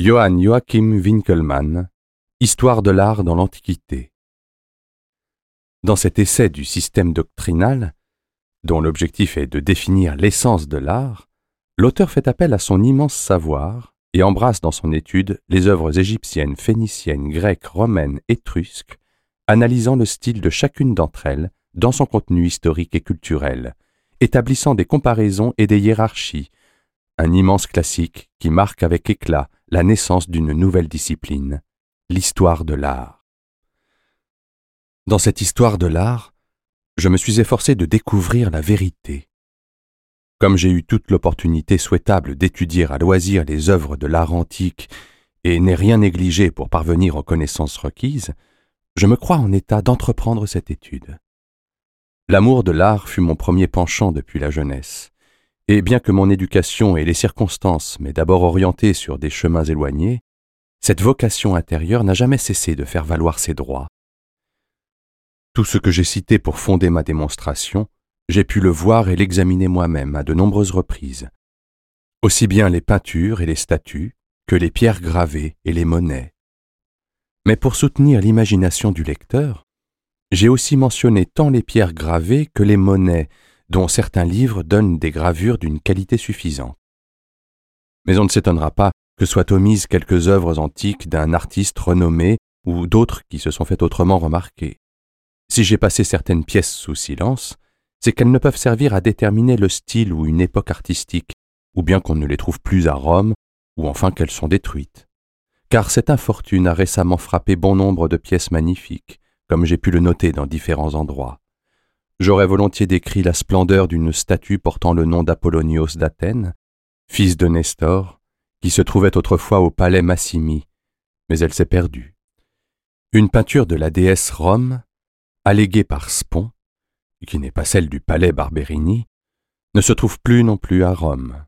Johann Joachim Winkelmann Histoire de l'art dans l'Antiquité. Dans cet essai du système doctrinal, dont l'objectif est de définir l'essence de l'art, l'auteur fait appel à son immense savoir et embrasse dans son étude les œuvres égyptiennes, phéniciennes, grecques, romaines, étrusques, analysant le style de chacune d'entre elles dans son contenu historique et culturel, établissant des comparaisons et des hiérarchies, un immense classique qui marque avec éclat la naissance d'une nouvelle discipline, l'histoire de l'art. Dans cette histoire de l'art, je me suis efforcé de découvrir la vérité. Comme j'ai eu toute l'opportunité souhaitable d'étudier à loisir les œuvres de l'art antique et n'ai rien négligé pour parvenir aux connaissances requises, je me crois en état d'entreprendre cette étude. L'amour de l'art fut mon premier penchant depuis la jeunesse, et bien que mon éducation et les circonstances m'aient d'abord orienté sur des chemins éloignés, cette vocation intérieure n'a jamais cessé de faire valoir ses droits. Tout ce que j'ai cité pour fonder ma démonstration, j'ai pu le voir et l'examiner moi-même à de nombreuses reprises. Aussi bien les peintures et les statues que les pierres gravées et les monnaies. Mais pour soutenir l'imagination du lecteur, j'ai aussi mentionné tant les pierres gravées que les monnaies dont certains livres donnent des gravures d'une qualité suffisante. Mais on ne s'étonnera pas que soient omises quelques œuvres antiques d'un artiste renommé ou d'autres qui se sont fait autrement remarquer. Si j'ai passé certaines pièces sous silence, c'est qu'elles ne peuvent servir à déterminer le style ou une époque artistique, ou bien qu'on ne les trouve plus à Rome, ou enfin qu'elles sont détruites. Car cette infortune a récemment frappé bon nombre de pièces magnifiques, comme j'ai pu le noter dans différents endroits. J'aurais volontiers décrit la splendeur d'une statue portant le nom d'Apollonios d'Athènes, fils de Nestor, qui se trouvait autrefois au palais Massimi, mais elle s'est perdue. Une peinture de la déesse Rome, alléguée par Spon, qui n'est pas celle du palais Barberini, ne se trouve plus non plus à Rome.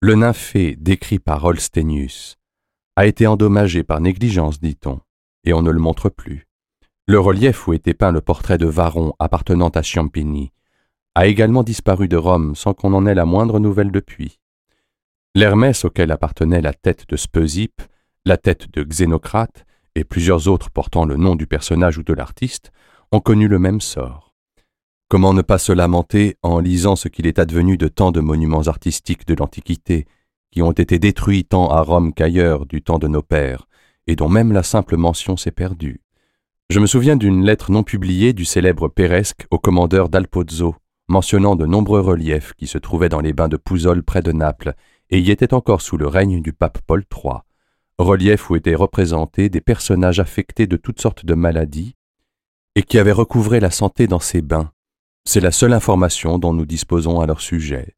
Le nymphée décrit par Holstenius a été endommagé par négligence, dit-on, et on ne le montre plus. Le relief où était peint le portrait de Varon appartenant à Champigny a également disparu de Rome sans qu'on en ait la moindre nouvelle depuis. L'Hermès auquel appartenait la tête de Speusippe, la tête de Xénocrate et plusieurs autres portant le nom du personnage ou de l'artiste ont connu le même sort. Comment ne pas se lamenter en lisant ce qu'il est advenu de tant de monuments artistiques de l'Antiquité qui ont été détruits tant à Rome qu'ailleurs du temps de nos pères, et dont même la simple mention s'est perdue? Je me souviens d'une lettre non publiée du célèbre Péresque au commandeur d'Alpozzo, mentionnant de nombreux reliefs qui se trouvaient dans les bains de Pouzol près de Naples et y étaient encore sous le règne du pape Paul III, reliefs où étaient représentés des personnages affectés de toutes sortes de maladies et qui avaient recouvré la santé dans ces bains. C'est la seule information dont nous disposons à leur sujet.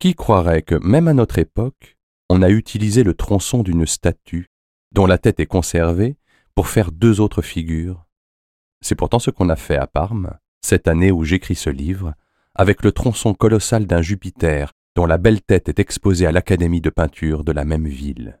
Qui croirait que, même à notre époque, on a utilisé le tronçon d'une statue, dont la tête est conservée, pour faire deux autres figures. C'est pourtant ce qu'on a fait à Parme, cette année où j'écris ce livre, avec le tronçon colossal d'un Jupiter dont la belle tête est exposée à l'Académie de peinture de la même ville.